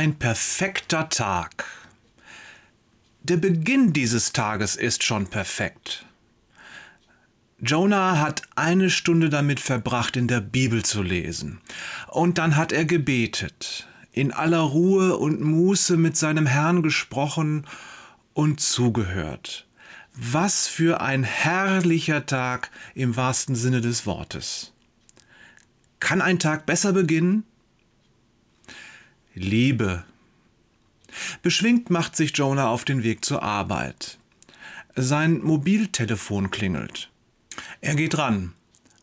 ein perfekter Tag. Der Beginn dieses Tages ist schon perfekt. Jonah hat eine Stunde damit verbracht, in der Bibel zu lesen. Und dann hat er gebetet, in aller Ruhe und Muße mit seinem Herrn gesprochen und zugehört. Was für ein herrlicher Tag im wahrsten Sinne des Wortes. Kann ein Tag besser beginnen? Liebe. Beschwingt macht sich Jonah auf den Weg zur Arbeit. Sein Mobiltelefon klingelt. Er geht ran.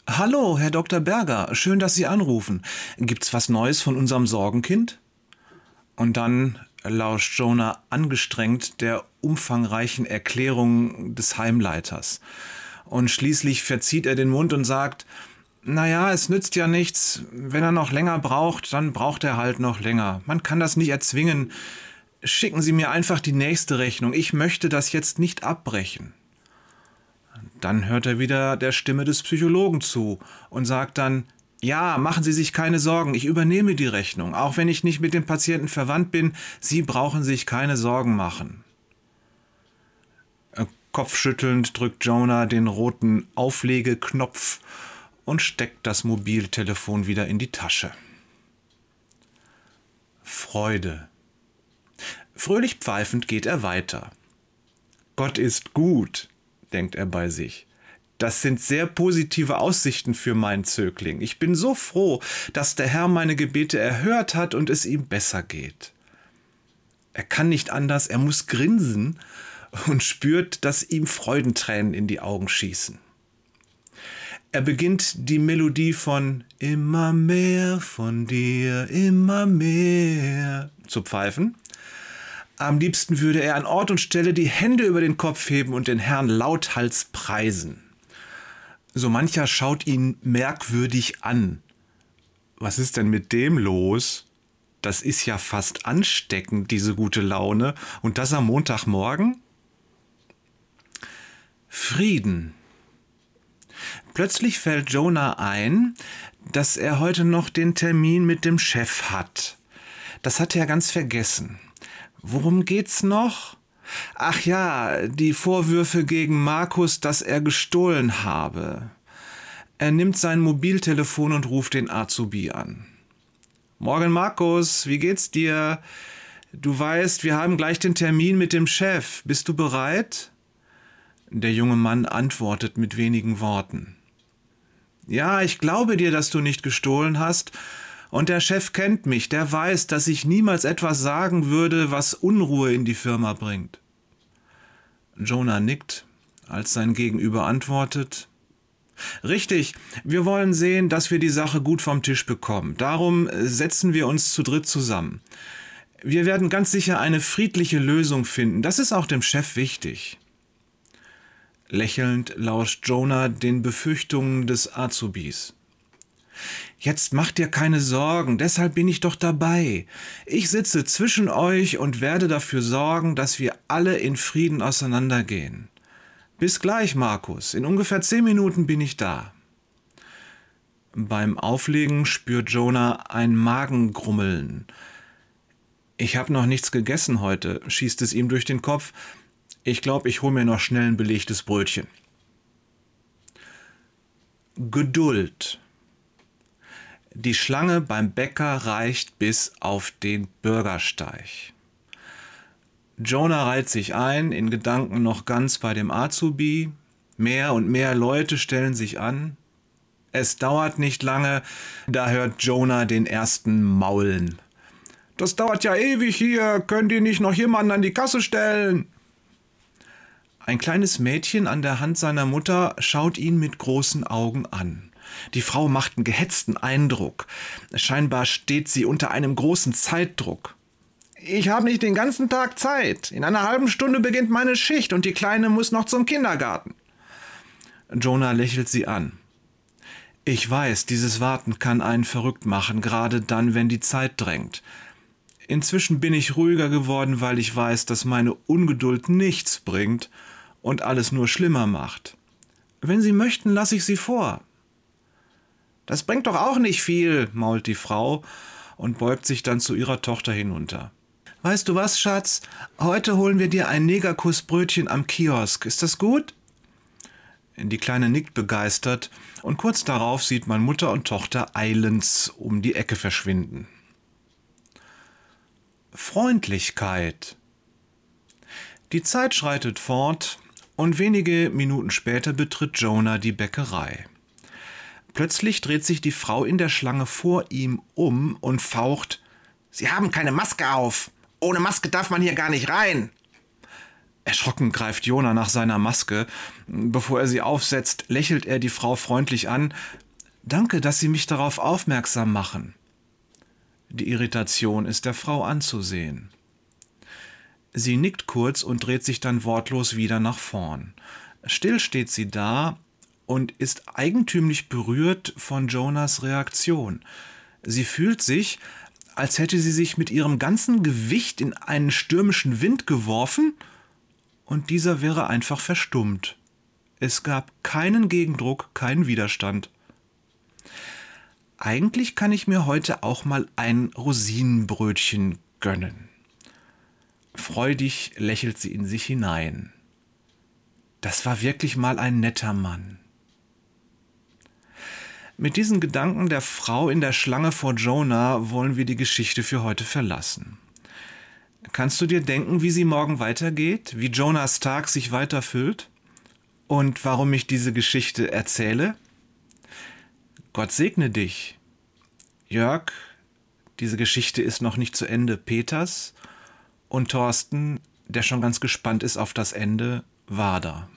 Hallo, Herr Dr. Berger, schön, dass Sie anrufen. Gibt's was Neues von unserem Sorgenkind? Und dann lauscht Jonah angestrengt der umfangreichen Erklärung des Heimleiters. Und schließlich verzieht er den Mund und sagt, naja, es nützt ja nichts. Wenn er noch länger braucht, dann braucht er halt noch länger. Man kann das nicht erzwingen. Schicken Sie mir einfach die nächste Rechnung. Ich möchte das jetzt nicht abbrechen. Dann hört er wieder der Stimme des Psychologen zu und sagt dann, ja, machen Sie sich keine Sorgen, ich übernehme die Rechnung. Auch wenn ich nicht mit dem Patienten verwandt bin, Sie brauchen sich keine Sorgen machen. Kopfschüttelnd drückt Jonah den roten Auflegeknopf und steckt das Mobiltelefon wieder in die Tasche. Freude. Fröhlich pfeifend geht er weiter. Gott ist gut, denkt er bei sich. Das sind sehr positive Aussichten für meinen Zögling. Ich bin so froh, dass der Herr meine Gebete erhört hat und es ihm besser geht. Er kann nicht anders, er muss grinsen und spürt, dass ihm Freudentränen in die Augen schießen. Er beginnt die Melodie von Immer mehr von dir, immer mehr zu pfeifen. Am liebsten würde er an Ort und Stelle die Hände über den Kopf heben und den Herrn lauthals preisen. So mancher schaut ihn merkwürdig an. Was ist denn mit dem los? Das ist ja fast ansteckend, diese gute Laune. Und das am Montagmorgen? Frieden Plötzlich fällt Jonah ein, dass er heute noch den Termin mit dem Chef hat. Das hat er ganz vergessen. Worum geht's noch? Ach ja, die Vorwürfe gegen Markus, dass er gestohlen habe. Er nimmt sein Mobiltelefon und ruft den Azubi an. Morgen, Markus, wie geht's dir? Du weißt, wir haben gleich den Termin mit dem Chef. Bist du bereit? Der junge Mann antwortet mit wenigen Worten. Ja, ich glaube dir, dass du nicht gestohlen hast, und der Chef kennt mich, der weiß, dass ich niemals etwas sagen würde, was Unruhe in die Firma bringt. Jonah nickt, als sein Gegenüber antwortet Richtig, wir wollen sehen, dass wir die Sache gut vom Tisch bekommen. Darum setzen wir uns zu dritt zusammen. Wir werden ganz sicher eine friedliche Lösung finden. Das ist auch dem Chef wichtig. Lächelnd lauscht Jonah den Befürchtungen des Azubis. Jetzt macht dir keine Sorgen, deshalb bin ich doch dabei. Ich sitze zwischen euch und werde dafür sorgen, dass wir alle in Frieden auseinandergehen. Bis gleich, Markus. In ungefähr zehn Minuten bin ich da. Beim Auflegen spürt Jonah ein Magengrummeln. Ich habe noch nichts gegessen heute, schießt es ihm durch den Kopf. Ich glaube, ich hole mir noch schnell ein belegtes Brötchen. Geduld. Die Schlange beim Bäcker reicht bis auf den Bürgersteig. Jonah reiht sich ein, in Gedanken noch ganz bei dem Azubi. Mehr und mehr Leute stellen sich an. Es dauert nicht lange, da hört Jonah den ersten Maulen. Das dauert ja ewig hier, könnt ihr nicht noch jemanden an die Kasse stellen? Ein kleines Mädchen an der Hand seiner Mutter schaut ihn mit großen Augen an. Die Frau macht einen gehetzten Eindruck. Scheinbar steht sie unter einem großen Zeitdruck. Ich habe nicht den ganzen Tag Zeit. In einer halben Stunde beginnt meine Schicht und die Kleine muss noch zum Kindergarten. Jonah lächelt sie an. Ich weiß, dieses Warten kann einen verrückt machen, gerade dann, wenn die Zeit drängt. Inzwischen bin ich ruhiger geworden, weil ich weiß, dass meine Ungeduld nichts bringt und alles nur schlimmer macht. Wenn Sie möchten, lasse ich Sie vor. Das bringt doch auch nicht viel, mault die Frau und beugt sich dann zu ihrer Tochter hinunter. Weißt du was, Schatz? Heute holen wir dir ein Negerkussbrötchen am Kiosk. Ist das gut? Die Kleine nickt begeistert und kurz darauf sieht man Mutter und Tochter eilends um die Ecke verschwinden. Freundlichkeit. Die Zeit schreitet fort und wenige Minuten später betritt Jonah die Bäckerei. Plötzlich dreht sich die Frau in der Schlange vor ihm um und faucht Sie haben keine Maske auf. Ohne Maske darf man hier gar nicht rein. Erschrocken greift Jonah nach seiner Maske. Bevor er sie aufsetzt, lächelt er die Frau freundlich an. Danke, dass Sie mich darauf aufmerksam machen. Die Irritation ist der Frau anzusehen. Sie nickt kurz und dreht sich dann wortlos wieder nach vorn. Still steht sie da und ist eigentümlich berührt von Jonas Reaktion. Sie fühlt sich, als hätte sie sich mit ihrem ganzen Gewicht in einen stürmischen Wind geworfen und dieser wäre einfach verstummt. Es gab keinen Gegendruck, keinen Widerstand. Eigentlich kann ich mir heute auch mal ein Rosinenbrötchen gönnen. Freudig lächelt sie in sich hinein. Das war wirklich mal ein netter Mann. Mit diesen Gedanken der Frau in der Schlange vor Jonah wollen wir die Geschichte für heute verlassen. Kannst du dir denken, wie sie morgen weitergeht, wie Jonas Tag sich weiterfüllt und warum ich diese Geschichte erzähle? Gott segne dich. Jörg, diese Geschichte ist noch nicht zu Ende. Peters und Thorsten, der schon ganz gespannt ist auf das Ende, war da.